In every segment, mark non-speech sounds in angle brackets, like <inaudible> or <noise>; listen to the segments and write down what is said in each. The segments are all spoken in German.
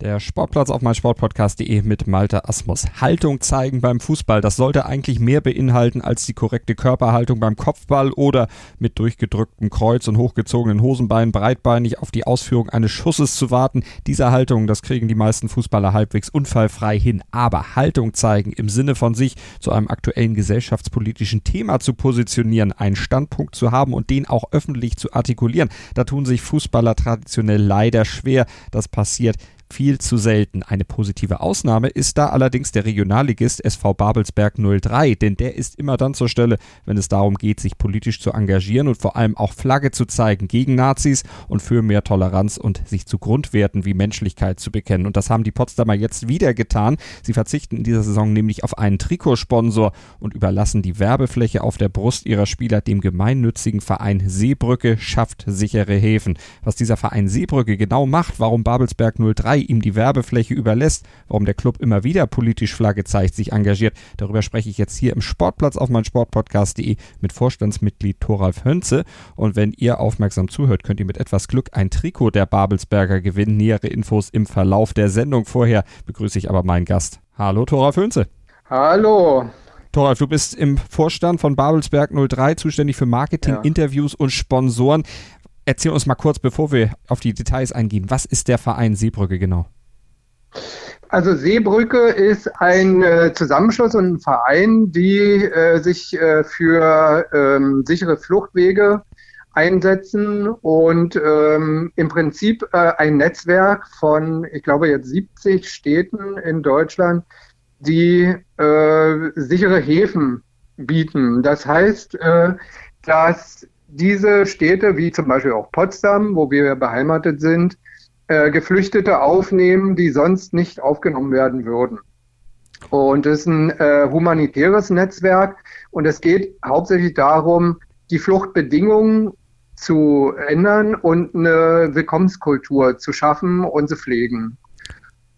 Der Sportplatz auf meinsportpodcast.de mit Malte Asmus. Haltung zeigen beim Fußball, das sollte eigentlich mehr beinhalten als die korrekte Körperhaltung beim Kopfball oder mit durchgedrücktem Kreuz und hochgezogenen Hosenbeinen breitbeinig auf die Ausführung eines Schusses zu warten. Diese Haltung, das kriegen die meisten Fußballer halbwegs unfallfrei hin. Aber Haltung zeigen im Sinne von sich zu einem aktuellen gesellschaftspolitischen Thema zu positionieren, einen Standpunkt zu haben und den auch öffentlich zu artikulieren, da tun sich Fußballer traditionell leider schwer. Das passiert viel zu selten. Eine positive Ausnahme ist da allerdings der Regionalligist SV Babelsberg 03, denn der ist immer dann zur Stelle, wenn es darum geht, sich politisch zu engagieren und vor allem auch Flagge zu zeigen gegen Nazis und für mehr Toleranz und sich zu Grundwerten wie Menschlichkeit zu bekennen. Und das haben die Potsdamer jetzt wieder getan. Sie verzichten in dieser Saison nämlich auf einen Trikotsponsor und überlassen die Werbefläche auf der Brust ihrer Spieler dem gemeinnützigen Verein Seebrücke schafft sichere Häfen. Was dieser Verein Seebrücke genau macht, warum Babelsberg 03 ihm die Werbefläche überlässt, warum der Club immer wieder politisch Flagge zeigt, sich engagiert. Darüber spreche ich jetzt hier im Sportplatz auf meinsportpodcast.de mit Vorstandsmitglied Thoralf Hönze. Und wenn ihr aufmerksam zuhört, könnt ihr mit etwas Glück ein Trikot der Babelsberger gewinnen. Nähere Infos im Verlauf der Sendung. Vorher begrüße ich aber meinen Gast. Hallo Thoralf Hönze. Hallo. Thoralf, du bist im Vorstand von Babelsberg 03 zuständig für Marketing, ja. Interviews und Sponsoren. Erzähl uns mal kurz, bevor wir auf die Details eingehen, was ist der Verein Seebrücke genau? Also Seebrücke ist ein äh, Zusammenschluss und ein Verein, die äh, sich äh, für ähm, sichere Fluchtwege einsetzen und ähm, im Prinzip äh, ein Netzwerk von, ich glaube jetzt 70 Städten in Deutschland, die äh, sichere Häfen bieten. Das heißt, äh, dass diese Städte, wie zum Beispiel auch Potsdam, wo wir beheimatet sind, äh, Geflüchtete aufnehmen, die sonst nicht aufgenommen werden würden. Und es ist ein äh, humanitäres Netzwerk und es geht hauptsächlich darum, die Fluchtbedingungen zu ändern und eine Willkommenskultur zu schaffen und zu pflegen.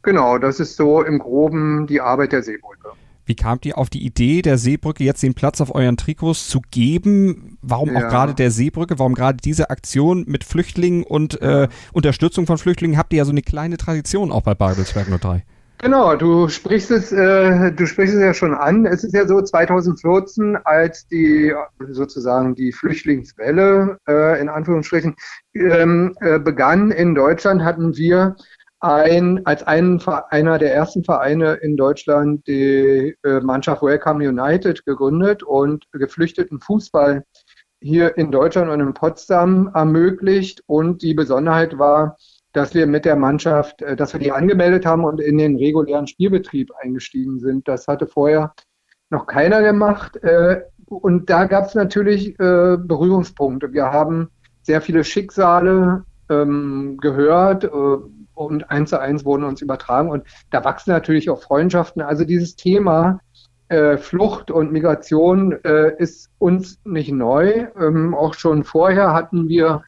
Genau, das ist so im Groben die Arbeit der Seebrücke. Wie kamt ihr auf die Idee, der Seebrücke jetzt den Platz auf euren Trikots zu geben? Warum ja. auch gerade der Seebrücke? Warum gerade diese Aktion mit Flüchtlingen und äh, Unterstützung von Flüchtlingen? Habt ihr ja so eine kleine Tradition auch bei Babelsberg 03. Genau, du sprichst es, äh, du sprichst es ja schon an. Es ist ja so 2014, als die sozusagen die Flüchtlingswelle äh, in Anführungsstrichen ähm, äh, begann in Deutschland, hatten wir ein, als einen, einer der ersten Vereine in Deutschland die äh, Mannschaft Welcome United gegründet und geflüchteten Fußball hier in Deutschland und in Potsdam ermöglicht. Und die Besonderheit war, dass wir mit der Mannschaft, äh, dass wir die angemeldet haben und in den regulären Spielbetrieb eingestiegen sind. Das hatte vorher noch keiner gemacht. Äh, und da gab es natürlich Berührungspunkte. Wir haben sehr viele Schicksale ähm, gehört und eins zu eins wurden uns übertragen. Und da wachsen natürlich auch Freundschaften. Also dieses Thema äh, Flucht und Migration äh, ist uns nicht neu. Ähm, auch schon vorher hatten wir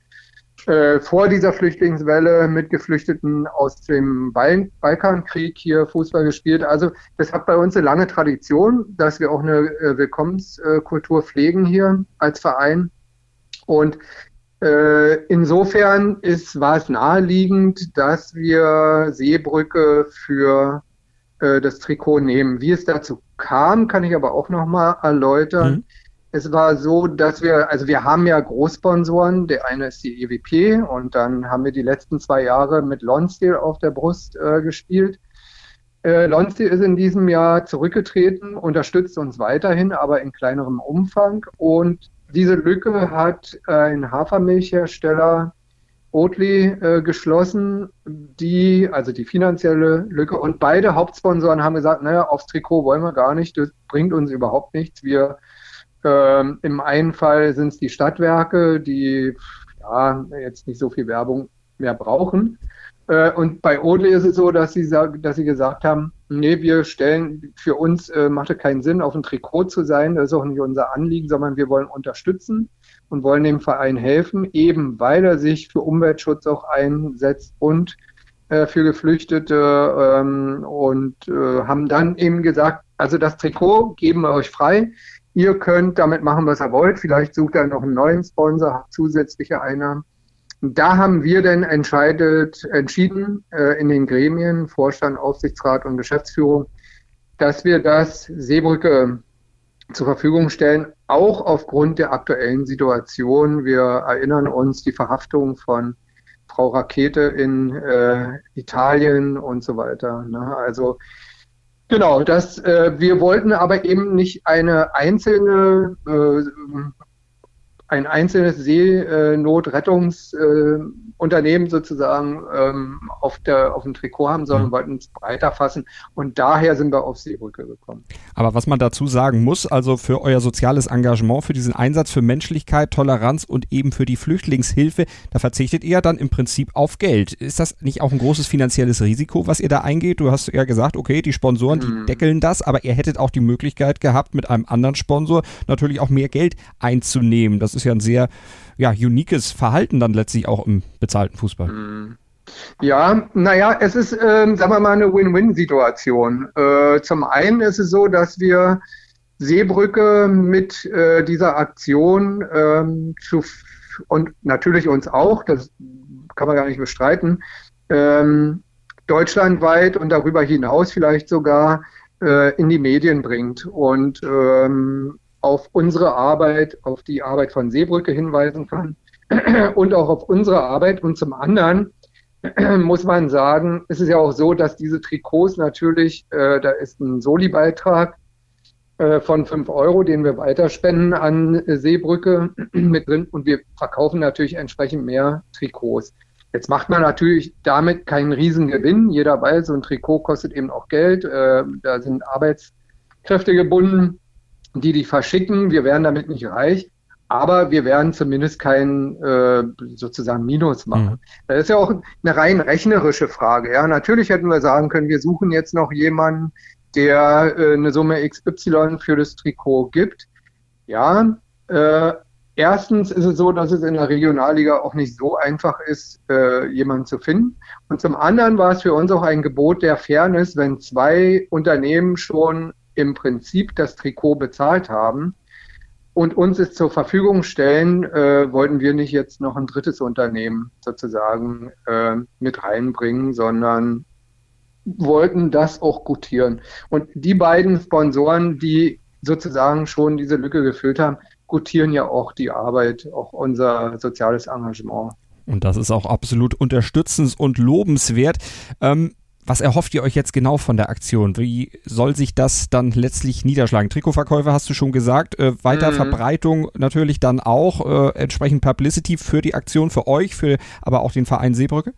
äh, vor dieser Flüchtlingswelle mit Geflüchteten aus dem Bal Balkankrieg hier Fußball gespielt. Also das hat bei uns eine lange Tradition, dass wir auch eine äh, Willkommenskultur pflegen hier als Verein. Und insofern ist, war es naheliegend, dass wir Seebrücke für äh, das Trikot nehmen. Wie es dazu kam, kann ich aber auch nochmal erläutern. Mhm. Es war so, dass wir, also wir haben ja Großsponsoren. Der eine ist die EWP und dann haben wir die letzten zwei Jahre mit Lonsdale auf der Brust äh, gespielt. Äh, Lonsdale ist in diesem Jahr zurückgetreten, unterstützt uns weiterhin, aber in kleinerem Umfang. Und diese Lücke hat ein Hafermilchhersteller Oatly äh, geschlossen, die, also die finanzielle Lücke. Und beide Hauptsponsoren haben gesagt, naja, aufs Trikot wollen wir gar nicht, das bringt uns überhaupt nichts. Wir, ähm, im einen Fall sind es die Stadtwerke, die ja jetzt nicht so viel Werbung mehr brauchen. Äh, und bei Oatly ist es so, dass sie, dass sie gesagt haben, nee, wir stellen, für uns äh, macht es keinen Sinn, auf ein Trikot zu sein. Das ist auch nicht unser Anliegen, sondern wir wollen unterstützen und wollen dem Verein helfen, eben weil er sich für Umweltschutz auch einsetzt und äh, für Geflüchtete ähm, und äh, haben dann eben gesagt, also das Trikot geben wir euch frei. ihr könnt damit machen, was ihr wollt. Vielleicht sucht ihr noch einen neuen Sponsor, habt zusätzliche Einnahmen. Da haben wir dann entschieden äh, in den Gremien, Vorstand, Aufsichtsrat und Geschäftsführung, dass wir das Seebrücke zur Verfügung stellen, auch aufgrund der aktuellen Situation. Wir erinnern uns die Verhaftung von Frau Rakete in äh, Italien und so weiter. Ne? Also genau, das, äh, wir wollten aber eben nicht eine einzelne äh, ein einzelnes Seenotrettungsunternehmen sozusagen ähm, auf, der, auf dem Trikot haben, sondern mhm. wollten es breiter fassen. Und daher sind wir auf Seebrücke gekommen. Aber was man dazu sagen muss, also für euer soziales Engagement, für diesen Einsatz für Menschlichkeit, Toleranz und eben für die Flüchtlingshilfe, da verzichtet ihr dann im Prinzip auf Geld. Ist das nicht auch ein großes finanzielles Risiko, was ihr da eingeht? Du hast ja gesagt, okay, die Sponsoren, die mhm. deckeln das, aber ihr hättet auch die Möglichkeit gehabt, mit einem anderen Sponsor natürlich auch mehr Geld einzunehmen. Das ist ist ja ein sehr ja, uniques Verhalten dann letztlich auch im bezahlten Fußball. Mhm. Ja, naja, es ist, äh, sagen wir mal, eine Win-Win-Situation. Äh, zum einen ist es so, dass wir Seebrücke mit äh, dieser Aktion ähm, zu, und natürlich uns auch, das kann man gar nicht bestreiten, ähm, deutschlandweit und darüber hinaus vielleicht sogar äh, in die Medien bringt. Und ähm, auf unsere Arbeit, auf die Arbeit von Seebrücke hinweisen kann <clears throat> und auch auf unsere Arbeit. Und zum anderen <clears throat> muss man sagen, ist es ja auch so, dass diese Trikots natürlich, äh, da ist ein Soli-Beitrag äh, von fünf Euro, den wir weiterspenden an Seebrücke <clears throat> mit drin und wir verkaufen natürlich entsprechend mehr Trikots. Jetzt macht man natürlich damit keinen Riesengewinn. Jeder weiß, so ein Trikot kostet eben auch Geld. Äh, da sind Arbeitskräfte gebunden die die verschicken. Wir werden damit nicht reich, aber wir werden zumindest kein äh, sozusagen Minus machen. Mhm. Das ist ja auch eine rein rechnerische Frage. Ja, natürlich hätten wir sagen können, wir suchen jetzt noch jemanden, der äh, eine Summe XY für das Trikot gibt. Ja, äh, erstens ist es so, dass es in der Regionalliga auch nicht so einfach ist, äh, jemanden zu finden. Und zum anderen war es für uns auch ein Gebot der Fairness, wenn zwei Unternehmen schon im Prinzip das Trikot bezahlt haben und uns es zur Verfügung stellen, äh, wollten wir nicht jetzt noch ein drittes Unternehmen sozusagen äh, mit reinbringen, sondern wollten das auch gutieren. Und die beiden Sponsoren, die sozusagen schon diese Lücke gefüllt haben, gutieren ja auch die Arbeit, auch unser soziales Engagement. Und das ist auch absolut unterstützens- und lobenswert. Ähm, was erhofft ihr euch jetzt genau von der Aktion? Wie soll sich das dann letztlich niederschlagen? Trikotverkäufe hast du schon gesagt, äh, weiter mhm. Verbreitung natürlich dann auch, äh, entsprechend Publicity für die Aktion, für euch, für aber auch den Verein Seebrücke?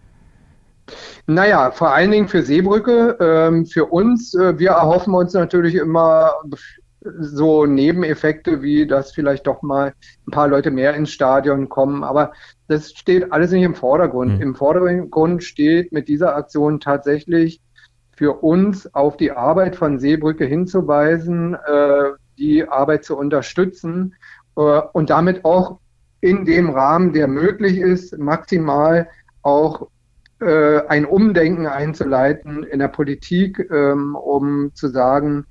Naja, vor allen Dingen für Seebrücke, ähm, für uns. Äh, wir erhoffen uns natürlich immer so Nebeneffekte, wie dass vielleicht doch mal ein paar Leute mehr ins Stadion kommen. Aber das steht alles nicht im Vordergrund. Mhm. Im Vordergrund steht mit dieser Aktion tatsächlich für uns auf die Arbeit von Seebrücke hinzuweisen, äh, die Arbeit zu unterstützen äh, und damit auch in dem Rahmen, der möglich ist, maximal auch äh, ein Umdenken einzuleiten in der Politik, ähm, um zu sagen,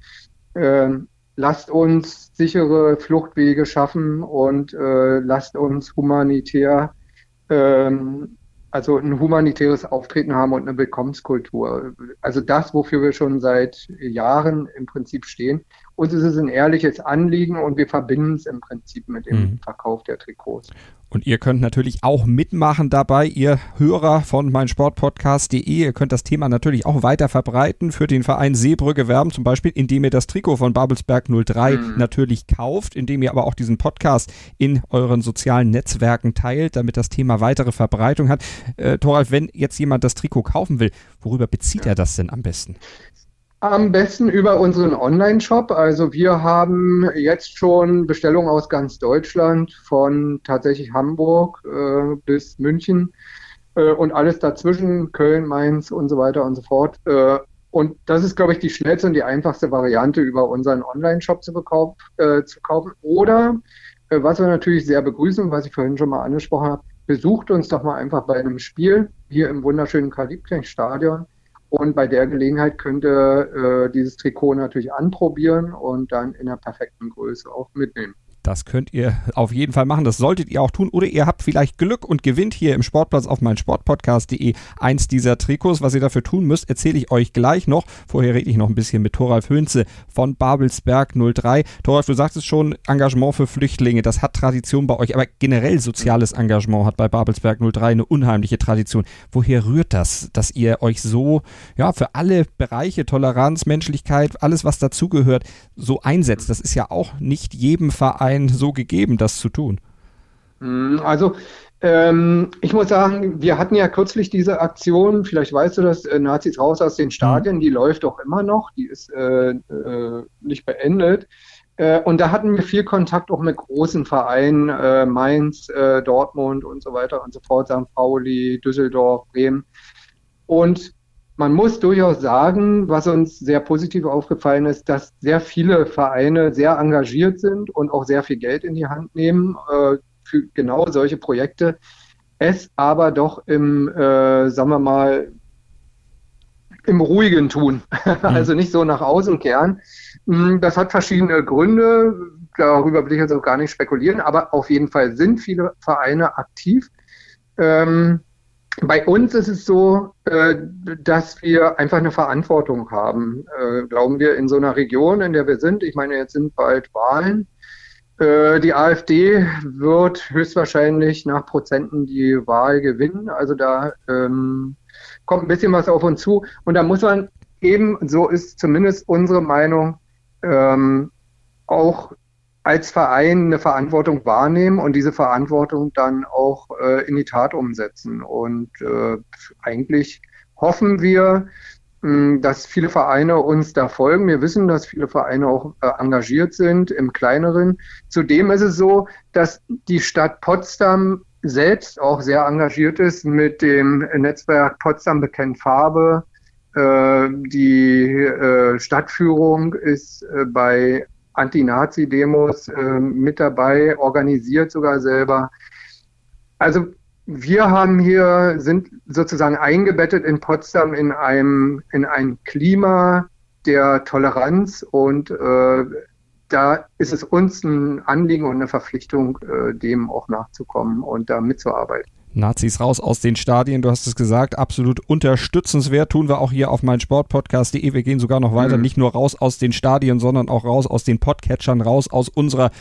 äh, lasst uns sichere Fluchtwege schaffen und äh, lasst uns humanitär ähm, also ein humanitäres Auftreten haben und eine Willkommenskultur. Also das, wofür wir schon seit Jahren im Prinzip stehen. Uns ist es ein ehrliches Anliegen und wir verbinden es im Prinzip mit dem mhm. Verkauf der Trikots. Und ihr könnt natürlich auch mitmachen dabei, ihr Hörer von meinsportpodcast.de. Ihr könnt das Thema natürlich auch weiter verbreiten, für den Verein Seebrücke werben, zum Beispiel, indem ihr das Trikot von Babelsberg 03 mhm. natürlich kauft, indem ihr aber auch diesen Podcast in euren sozialen Netzwerken teilt, damit das Thema weitere Verbreitung hat. Äh, Thoralf, wenn jetzt jemand das Trikot kaufen will, worüber bezieht ja. er das denn am besten? Am besten über unseren Online-Shop. Also wir haben jetzt schon Bestellungen aus ganz Deutschland, von tatsächlich Hamburg äh, bis München äh, und alles dazwischen, Köln, Mainz und so weiter und so fort. Äh, und das ist, glaube ich, die schnellste und die einfachste Variante, über unseren Online-Shop zu, äh, zu, kaufen. Oder, äh, was wir natürlich sehr begrüßen, was ich vorhin schon mal angesprochen habe, besucht uns doch mal einfach bei einem Spiel hier im wunderschönen Karl-Liebknecht-Stadion Und bei der Gelegenheit könnt ihr äh, dieses Trikot natürlich anprobieren und dann in der perfekten Größe auch mitnehmen. Das könnt ihr <laughs> auf jeden Fall machen. Das solltet ihr auch tun. Oder ihr habt vielleicht Glück und gewinnt hier im Sportplatz auf meinsportpodcast.de eins dieser Trikots. Was ihr dafür tun müsst, erzähle ich euch gleich noch. Vorher rede ich noch ein bisschen mit Thoralf Hönze von Babelsberg 03. Thoralf, du sagtest schon, Engagement für Flüchtlinge, das hat Tradition bei euch. Aber generell soziales Engagement hat bei Babelsberg 03 eine unheimliche Tradition. Woher rührt das, dass ihr euch so, ja, für alle Bereiche, Toleranz, Menschlichkeit, alles, was dazugehört, so einsetzt? Das ist ja auch nicht jedem Verein Verein so gegeben, das zu tun? Hm, also ähm, ich muss sagen, wir hatten ja kürzlich diese Aktion, vielleicht weißt du das, äh, Nazis raus aus den Stadien, die läuft auch immer noch, die ist äh, äh, nicht beendet. Äh, und da hatten wir viel Kontakt auch mit großen Vereinen, äh, Mainz, äh, Dortmund und so weiter und so fort, St. Pauli, Düsseldorf, Bremen. Und man muss durchaus sagen, was uns sehr positiv aufgefallen ist, dass sehr viele Vereine sehr engagiert sind und auch sehr viel Geld in die Hand nehmen äh, für genau solche Projekte. Es aber doch im, äh, sagen wir mal, im Ruhigen tun, <laughs> mhm. also nicht so nach außen kehren. Hm, das hat verschiedene Gründe, darüber will ich jetzt auch gar nicht spekulieren, aber auf jeden Fall sind viele Vereine aktiv. Ähm, bei uns ist es so, äh, dass wir einfach eine Verantwortung haben, äh, glauben wir, in so einer Region, in der wir sind. Ich meine, jetzt sind bald Wahlen. Äh, die AfD wird höchstwahrscheinlich nach Prozenten die Wahl gewinnen. Also da ähm, kommt ein bisschen was auf uns zu. Und da muss man eben, so ist zumindest unsere Meinung, ähm, auch als Verein eine Verantwortung wahrnehmen und diese Verantwortung dann auch äh, in die Tat umsetzen. Und äh, eigentlich hoffen wir, mh, hm, dass viele Vereine uns da folgen. Wir wissen, dass viele Vereine auch äh, engagiert sind im kleineren. Zudem ist es so, dass die Stadt Potsdam selbst auch sehr engagiert ist mit dem Netzwerk Potsdam bekennt Farbe. Äh, die äh, Stadtführung ist äh, bei Anti-Nazi-Demos äh, mit dabei, organisiert sogar selber. Also wir haben hier, sind sozusagen eingebettet in Potsdam in einem, in ein Klima der Toleranz und äh, da ist es uns ein Anliegen und eine Verpflichtung, äh, dem auch nachzukommen und da mitzuarbeiten. Nazis raus aus den Stadien, du hast es gesagt, absolut unterstützenswert. Tun wir auch hier auf meinsportpodcast.de. Wir gehen sogar noch weiter, mhm. nicht nur raus aus den Stadien, sondern auch raus aus den Podcatchern, raus aus unserer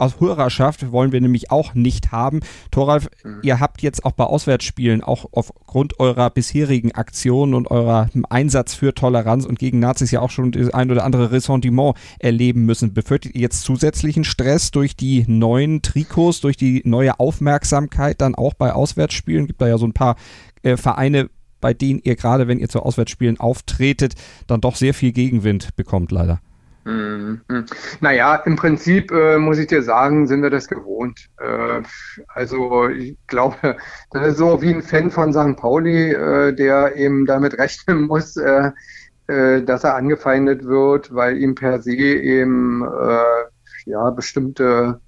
aus Hörerschaft wollen wir nämlich auch nicht haben. Thoralf, mhm. ihr habt jetzt auch bei Auswärtsspielen, auch aufgrund eurer bisherigen Aktionen und eurer Einsatz für Toleranz und gegen Nazis ja auch schon das ein oder andere Ressentiment erleben müssen. Befürchtet ihr jetzt zusätzlichen Stress durch die neuen Trikots, durch die neue Aufmerksamkeit dann auch bei Auswärtsspielen? Gibt da ja so ein paar äh, Vereine, bei denen ihr gerade, wenn ihr zu Auswärtsspielen auftretet, dann doch sehr viel Gegenwind bekommt, leider. Mhm. Naja, im Prinzip äh, muss ich dir sagen, sind wir das gewohnt. Äh, also ich glaube, das ist so wie ein Fan von St. Pauli, äh, der eben damit rechnen muss, äh, äh, dass er angefeindet wird, weil ihm per se eben äh, ja bestimmte,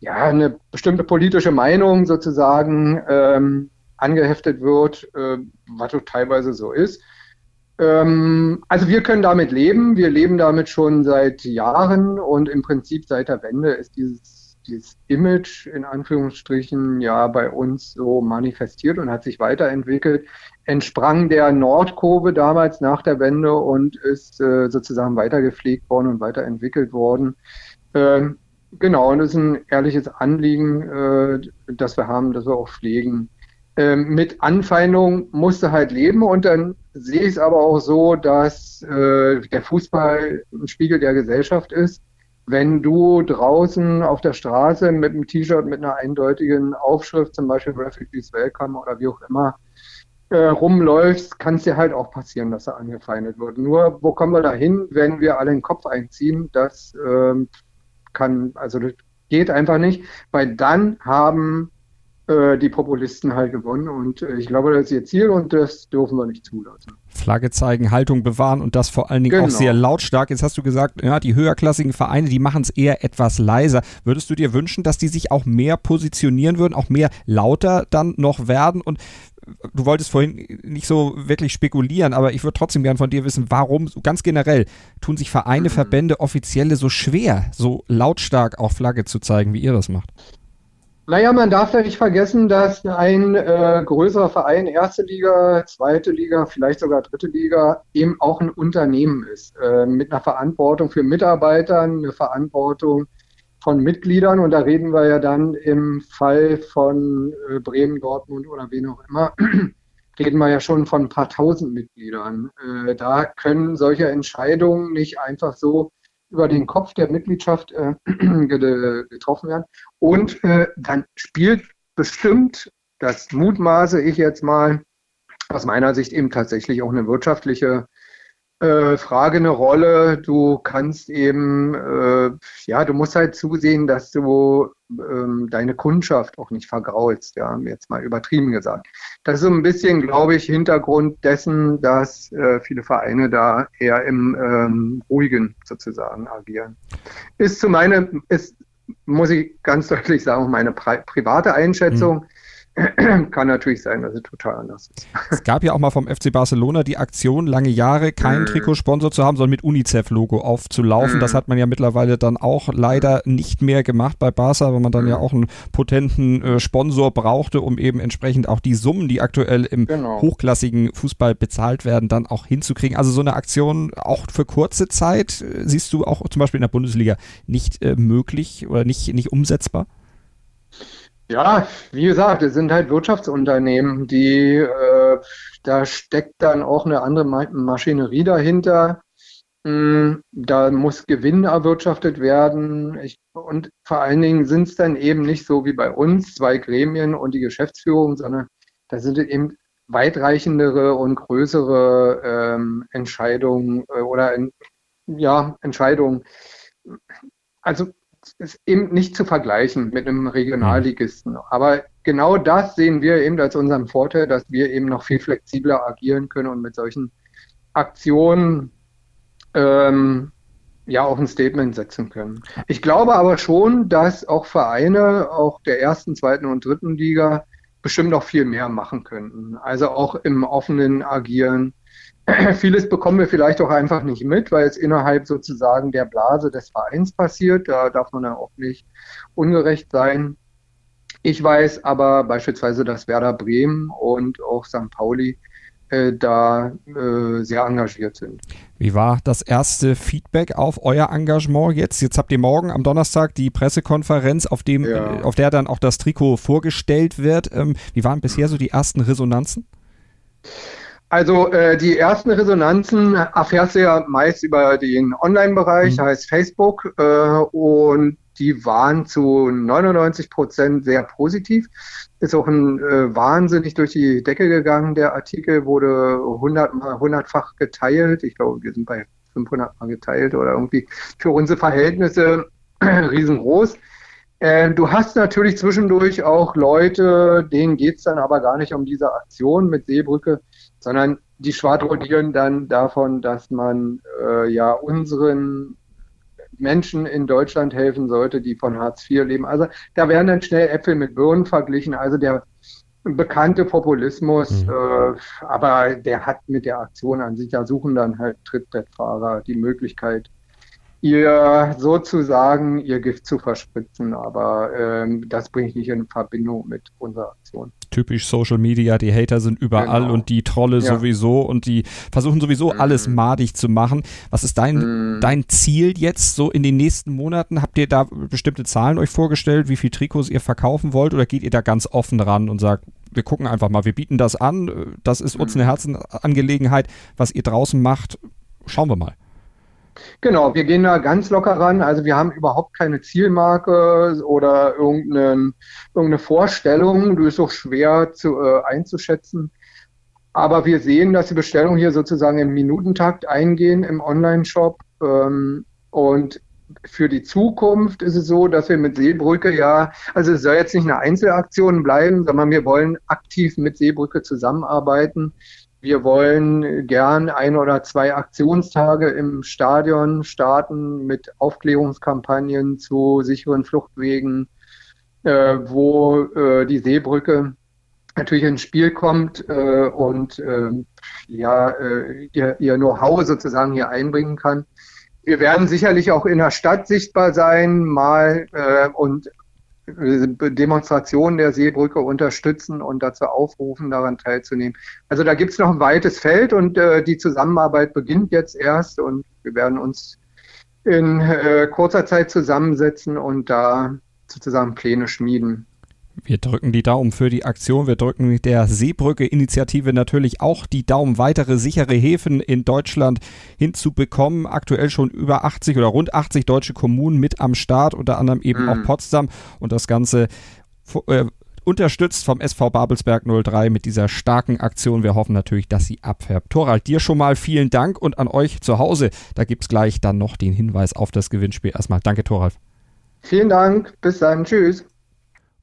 ja eine bestimmte politische Meinung sozusagen ähm, angeheftet wird, was so teilweise so ist. Ähm, also wir können damit leben. Wir leben damit schon seit Jahren und im Prinzip seit der Wende ist dieses, dieses Image in Anführungsstrichen ja bei uns so manifestiert und hat sich weiterentwickelt. Entsprang der Nordkurve damals nach der Wende und ist äh, sozusagen weitergepflegt worden und weiterentwickelt worden. Ähm, genau, und das ist ein ehrliches Anliegen, äh, das wir haben, das wir auch pflegen. Ähm, mit Anfeindung musste halt leben und dann sehe ich es aber auch so, dass äh, der Fußball ein Spiegel der Gesellschaft ist. Wenn du draußen auf der Straße mit einem T-Shirt mit einer eindeutigen Aufschrift, zum Beispiel Refugees Welcome oder wie auch immer, äh, rumläufst, kann es dir halt auch passieren, dass er angefeindet wird. Nur, wo kommen wir da hin, wenn wir alle den Kopf einziehen? Das ähm, kann, also das geht einfach nicht, weil dann haben äh, die Populisten halt gewonnen. Und äh, ich glaube, das ist ihr Ziel und das dürfen wir nicht zulassen. Flagge zeigen, Haltung bewahren und das vor allen Dingen genau. auch sehr lautstark. Jetzt hast du gesagt, ja, die höherklassigen Vereine, die machen es eher etwas leiser. Würdest du dir wünschen, dass die sich auch mehr positionieren würden, auch mehr lauter dann noch werden? Und du wolltest vorhin nicht so wirklich spekulieren, aber ich würde trotzdem gern von dir wissen, warum ganz generell tun sich Vereine, mhm. Verbände, Offizielle so schwer, so lautstark auch Flagge zu zeigen, wie ihr das macht? Naja, man darf ja nicht vergessen, dass ein äh, größerer Verein, erste Liga, zweite Liga, vielleicht sogar dritte Liga, eben auch ein Unternehmen ist. Äh, mit einer Verantwortung für Mitarbeiter, eine Verantwortung von Mitgliedern. Und da reden wir ja dann im Fall von äh, Bremen, Dortmund oder wen auch immer, <clears throat> reden wir ja schon von ein paar tausend Mitgliedern. Äh, da können solche Entscheidungen nicht einfach so über den Kopf der Mitgliedschaft äh, <clears throat> getroffen werden. Und äh, dann spielt bestimmt, das mutmaße ich jetzt mal, aus meiner Sicht eben tatsächlich auch eine wirtschaftliche äh, Frage eine Rolle. Du kannst eben, äh, ja, du musst halt zusehen, dass du ähm, deine Kundschaft auch nicht vergraulst, ja, jetzt mal übertrieben gesagt. Das ist so ein bisschen, glaube ich, Hintergrund dessen, dass äh, viele Vereine da eher im ähm, Ruhigen sozusagen agieren. Ist zu meinem, ist, muss ich ganz deutlich sagen, meine pri private Einschätzung. Mhm <clears throat> Kann natürlich sein, dass es total anders ist. Es gab ja auch mal vom FC Barcelona die Aktion, lange Jahre keinen mm. Trikotsponsor zu haben, sondern mit UNICEF-Logo aufzulaufen. Mm. Das hat man ja mittlerweile dann auch leider nicht mehr gemacht bei Barca, weil man dann mm. ja auch einen potenten äh, Sponsor brauchte, um eben entsprechend auch die Summen, die aktuell im genau. hochklassigen Fußball bezahlt werden, dann auch hinzukriegen. Also so eine Aktion auch für kurze Zeit äh, siehst du auch zum Beispiel in der Bundesliga nicht äh, möglich oder nicht, nicht umsetzbar? Ja, wie gesagt, es sind halt Wirtschaftsunternehmen, die äh, da steckt dann auch eine andere Maschinerie dahinter. Hm, da muss Gewinn erwirtschaftet werden. Ich, und vor allen Dingen sind es dann eben nicht so wie bei uns, zwei Gremien und die Geschäftsführung, sondern da sind eben weitreichendere und größere ähm, Entscheidungen äh, oder in, ja, Entscheidungen. Also ist eben nicht zu vergleichen mit einem Regionalligisten. Aber genau das sehen wir eben als unseren Vorteil, dass wir eben noch viel flexibler agieren können und mit solchen Aktionen ähm, ja auch ein Statement setzen können. Ich glaube aber schon, dass auch Vereine, auch der ersten, zweiten und dritten Liga, bestimmt noch viel mehr machen könnten. Also auch im offenen Agieren, <clears throat> Vieles bekommen wir vielleicht auch einfach nicht mit, weil es innerhalb sozusagen der Blase des Vereins passiert. Da darf man ja auch nicht ungerecht sein. Ich weiß aber beispielsweise, dass Werder Bremen und auch St. Pauli äh, da äh, sehr engagiert sind. Wie war das erste Feedback auf euer Engagement jetzt? Jetzt habt ihr morgen am Donnerstag die Pressekonferenz, auf, dem, ja. äh, auf der dann auch das Trikot vorgestellt wird. Ähm, wie waren bisher so die ersten Resonanzen? Also äh, die ersten Resonanzen erfährst du ja meist über den Online-Bereich, mhm. heißt Facebook, äh, und die waren zu 99 Prozent sehr positiv. Ist auch ein äh, wahnsinnig durch die Decke gegangen. Der Artikel wurde 100 mal, hundertfach geteilt. Ich glaube, wir sind bei 500 mal geteilt oder irgendwie für unsere Verhältnisse <clears throat> riesengroß. Äh, du hast natürlich zwischendurch auch Leute, denen geht's dann aber gar nicht um diese Aktion mit Seebrücke, sondern die schwadronieren dann davon, dass man äh, ja unseren Menschen in Deutschland helfen sollte, die von Hartz IV leben. Also da werden dann schnell Äpfel mit Birnen verglichen. Also der bekannte Populismus, mhm. äh, aber der hat mit der Aktion an sich, da suchen dann halt Trittbrettfahrer die Möglichkeit, ihr sozusagen ihr Gift zu verspritzen, aber ähm, das bringe ich nicht in Verbindung mit unserer Aktion. Typisch Social Media, die Hater sind überall genau. und die Trolle ja. sowieso und die versuchen sowieso mhm. alles madig zu machen. Was ist dein, mhm. dein Ziel jetzt so in den nächsten Monaten? Habt ihr da bestimmte Zahlen euch vorgestellt, wie viel Trikots ihr verkaufen wollt oder geht ihr da ganz offen ran und sagt, wir gucken einfach mal, wir bieten das an, das ist uns mhm. eine Herzenangelegenheit, was ihr draußen macht, schauen wir mal. Genau, wir gehen da ganz locker ran. Also wir haben überhaupt keine Zielmarke oder irgendeine, irgendeine Vorstellung. Du ist auch schwer zu, äh, einzuschätzen. Aber wir sehen, dass die Bestellungen hier sozusagen im Minutentakt eingehen im Online-Shop. Ähm, und für die Zukunft ist es so, dass wir mit Seebrücke ja, also es soll jetzt nicht eine Einzelaktion bleiben, sondern wir wollen aktiv mit Seebrücke zusammenarbeiten wir wollen gern ein oder zwei Aktionstage im Stadion starten mit Aufklärungskampagnen zu sicheren Fluchtwegen, äh, wo äh, die Seebrücke natürlich ins Spiel kommt äh, und ähm, ja, äh, ihr, ihr Know-how sozusagen hier einbringen kann. Wir werden sicherlich auch in der Stadt sichtbar sein, mal äh, und Demonstrationen der Seebrücke unterstützen und dazu aufrufen, daran teilzunehmen. Also da gibt es noch ein weites Feld und äh, die Zusammenarbeit beginnt jetzt erst und wir werden uns in äh, kurzer Zeit zusammensetzen und da sozusagen Pläne schmieden. Wir drücken die Daumen für die Aktion. Wir drücken der Seebrücke-Initiative natürlich auch die Daumen, weitere sichere Häfen in Deutschland hinzubekommen. Aktuell schon über 80 oder rund 80 deutsche Kommunen mit am Start, unter anderem eben mhm. auch Potsdam. Und das Ganze äh, unterstützt vom SV Babelsberg 03 mit dieser starken Aktion. Wir hoffen natürlich, dass sie abfärbt. Torald, dir schon mal vielen Dank und an euch zu Hause. Da gibt es gleich dann noch den Hinweis auf das Gewinnspiel. Erstmal danke, Toralf. Vielen Dank. Bis dann. Tschüss.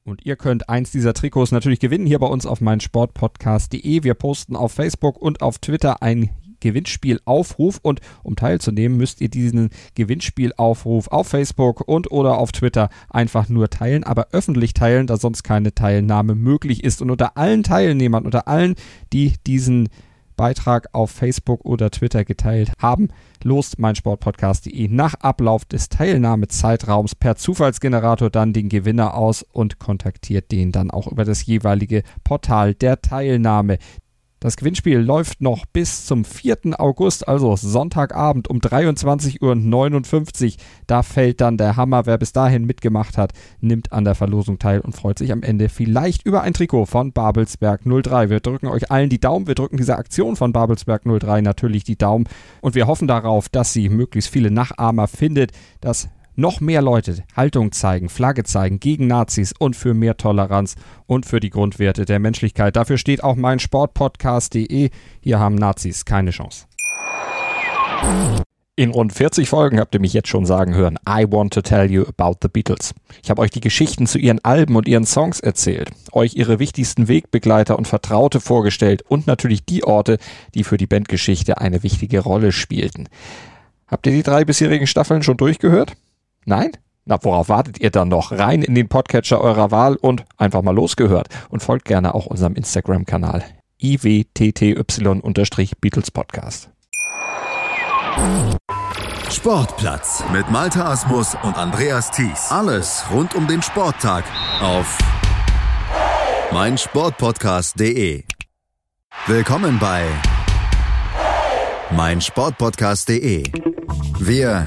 Und ihr könnt eins dieser Trikots natürlich gewinnen hier bei uns auf meinsportpodcast.de. Wir posten auf Facebook und auf Twitter ein Gewinnspielaufruf und um teilzunehmen, müsst ihr diesen Gewinnspielaufruf auf Facebook und oder auf Twitter einfach nur teilen, aber öffentlich teilen, da sonst keine Teilnahme möglich ist. Und unter allen Teilnehmern, unter allen, die diesen Beitrag auf Facebook oder Twitter geteilt haben, lost meinsportpodcast.de nach Ablauf des Teilnahmezeitraums per Zufallsgenerator dann den Gewinner aus und kontaktiert den dann auch über das jeweilige Portal der Teilnahme. Das Gewinnspiel läuft noch bis zum 4. August, also Sonntagabend um 23.59 Uhr. Da fällt dann der Hammer. Wer bis dahin mitgemacht hat, nimmt an der Verlosung teil und freut sich am Ende vielleicht über ein Trikot von Babelsberg 03. Wir drücken euch allen die Daumen. Wir drücken dieser Aktion von Babelsberg 03 natürlich die Daumen und wir hoffen darauf, dass sie möglichst viele Nachahmer findet, dass noch mehr Leute Haltung zeigen, Flagge zeigen gegen Nazis und für mehr Toleranz und für die Grundwerte der Menschlichkeit. Dafür steht auch mein Sportpodcast.de. Hier haben Nazis keine Chance. In rund 40 Folgen habt ihr mich jetzt schon sagen hören, I want to tell you about the Beatles. Ich habe euch die Geschichten zu ihren Alben und ihren Songs erzählt, euch ihre wichtigsten Wegbegleiter und Vertraute vorgestellt und natürlich die Orte, die für die Bandgeschichte eine wichtige Rolle spielten. Habt ihr die drei bisherigen Staffeln schon durchgehört? Nein? Na, worauf wartet ihr dann noch? Rein in den Podcatcher eurer Wahl und einfach mal losgehört. Und folgt gerne auch unserem Instagram-Kanal iwtty-Beatles Podcast. Sportplatz mit Malta Asmus und Andreas Thies. Alles rund um den Sporttag auf meinsportpodcast.de. Willkommen bei meinsportpodcast.de. Wir